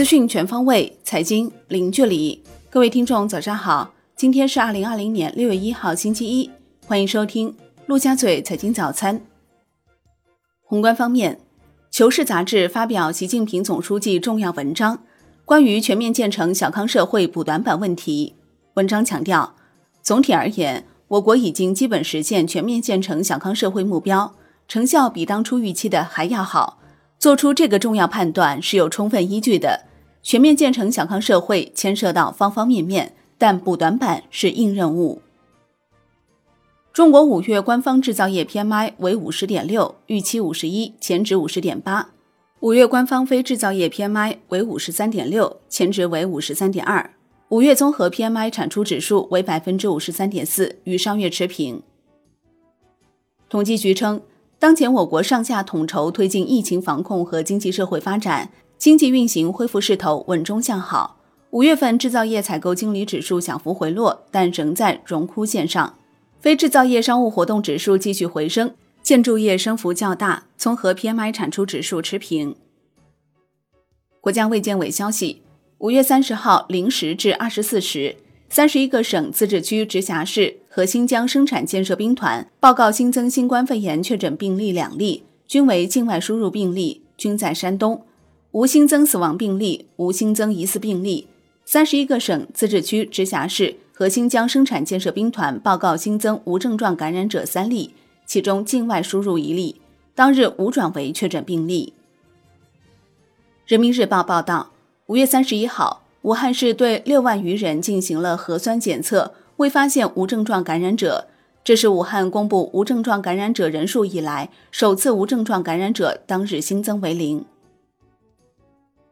资讯全方位，财经零距离。各位听众，早上好！今天是二零二零年六月一号，星期一。欢迎收听陆家嘴财经早餐。宏观方面，《求是》杂志发表习近平总书记重要文章，关于全面建成小康社会补短板问题。文章强调，总体而言，我国已经基本实现全面建成小康社会目标，成效比当初预期的还要好。做出这个重要判断是有充分依据的。全面建成小康社会牵涉到方方面面，但补短板是硬任务。中国五月官方制造业 PMI 为五十点六，预期五十一，前值五十点八。五月官方非制造业 PMI 为五十三点六，前值为五十三点二。五月综合 PMI 产出指数为百分之五十三点四，与上月持平。统计局称。当前我国上下统筹推进疫情防控和经济社会发展，经济运行恢复势头稳中向好。五月份制造业采购经理指数小幅回落，但仍在荣枯线上。非制造业商务活动指数继续回升，建筑业升幅较大。综合 PMI 产出指数持平。国家卫健委消息，五月三十号零时至二十四时。三十一个省、自治区、直辖市和新疆生产建设兵团报告新增新冠肺炎确诊病例两例，均为境外输入病例，均在山东，无新增死亡病例，无新增疑似病例。三十一个省、自治区、直辖市和新疆生产建设兵团报告新增无症状感染者三例，其中境外输入一例，当日无转为确诊病例。人民日报报道，五月三十一号。武汉市对六万余人进行了核酸检测，未发现无症状感染者。这是武汉公布无症状感染者人数以来首次无症状感染者当日新增为零。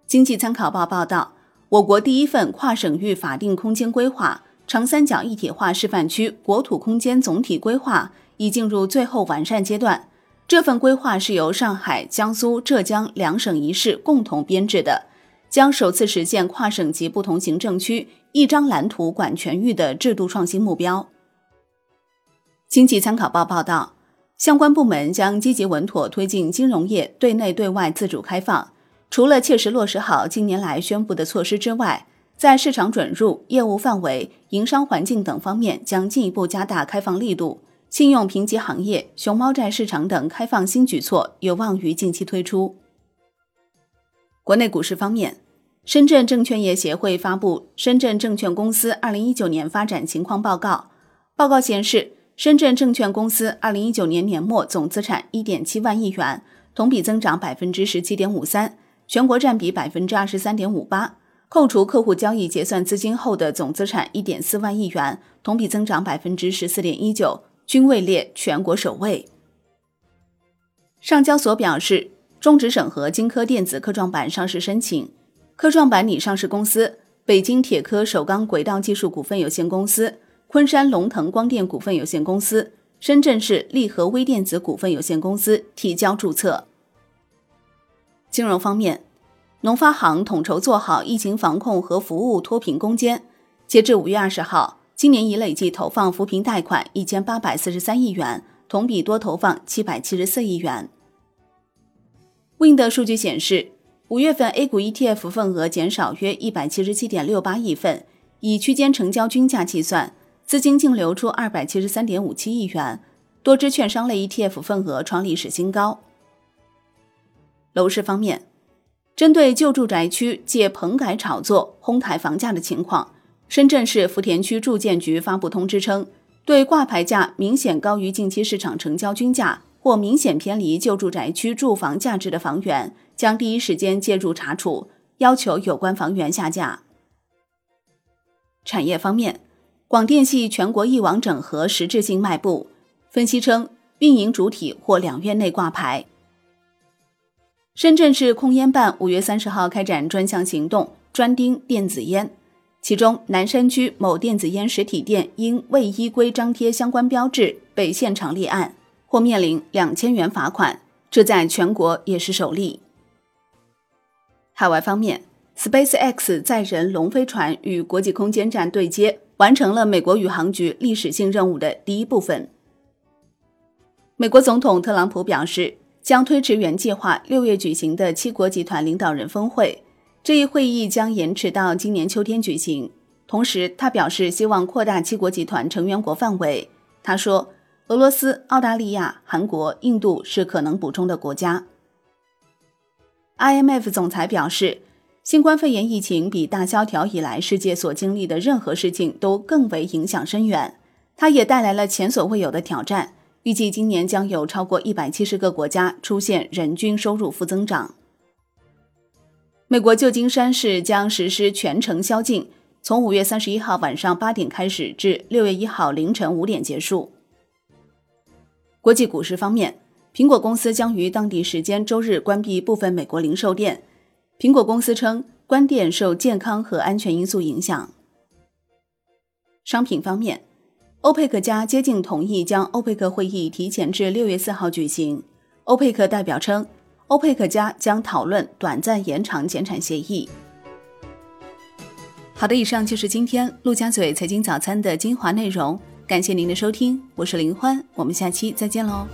经济参考报报道，我国第一份跨省域法定空间规划——长三角一体化示范区国土空间总体规划已进入最后完善阶段。这份规划是由上海、江苏、浙江两省一市共同编制的。将首次实现跨省级不同行政区一张蓝图管全域的制度创新目标。经济参考报报道，相关部门将积极稳妥推进金融业对内对外自主开放。除了切实落实好近年来宣布的措施之外，在市场准入、业务范围、营商环境等方面将进一步加大开放力度。信用评级行业、熊猫债市场等开放新举措有望于近期推出。国内股市方面，深圳证券业协会发布《深圳证券公司二零一九年发展情况报告》。报告显示，深圳证券公司二零一九年年末总资产一点七万亿元，同比增长百分之十七点五三，全国占比百分之二十三点五八。扣除客户交易结算资金后的总资产一点四万亿元，同比增长百分之十四点一九，均位列全国首位。上交所表示。终止审核金科电子科创板上市申请，科创板拟上市公司北京铁科首钢轨道技术股份有限公司、昆山龙腾光电股份有限公司、深圳市利和微电子股份有限公司提交注册。金融方面，农发行统筹做好疫情防控和服务脱贫攻坚。截至五月二十号，今年已累计投放扶贫贷款一千八百四十三亿元，同比多投放七百七十四亿元。Wind 数据显示，五月份 A 股 ETF 份额减少约一百七十七点六八亿份，以区间成交均价计算，资金净流出二百七十三点五七亿元，多只券商类 ETF 份额创历史新高。楼市方面，针对旧住宅区借棚改炒作哄抬房价的情况，深圳市福田区住建局发布通知称，对挂牌价明显高于近期市场成交均价。或明显偏离旧住宅区住房价值的房源，将第一时间介入查处，要求有关房源下架。产业方面，广电系全国一网整合实质性迈步。分析称，运营主体或两月内挂牌。深圳市控烟办五月三十号开展专项行动，专盯电子烟，其中南山区某电子烟实体店因未依规张贴相关标志，被现场立案。或面临两千元罚款，这在全国也是首例。海外方面，SpaceX 载人龙飞船与国际空间站对接，完成了美国宇航局历史性任务的第一部分。美国总统特朗普表示，将推迟原计划六月举行的七国集团领导人峰会。这一会议将延迟到今年秋天举行。同时，他表示希望扩大七国集团成员国范围。他说，俄罗斯、澳大利亚、韩国、印度是可能补充的国家。IMF 总裁表示，新冠肺炎疫情比大萧条以来世界所经历的任何事情都更为影响深远。它也带来了前所未有的挑战。预计今年将有超过一百七十个国家出现人均收入负增长。美国旧金山市将实施全城宵禁，从五月三十一号晚上八点开始，至六月一号凌晨五点结束。国际股市方面。苹果公司将于当地时间周日关闭部分美国零售店。苹果公司称，关店受健康和安全因素影响。商品方面，欧佩克家接近同意将欧佩克会议提前至六月四号举行。欧佩克代表称，欧佩克家将讨论短暂延长减产协议。好的，以上就是今天陆家嘴财经早餐的精华内容，感谢您的收听，我是林欢，我们下期再见喽。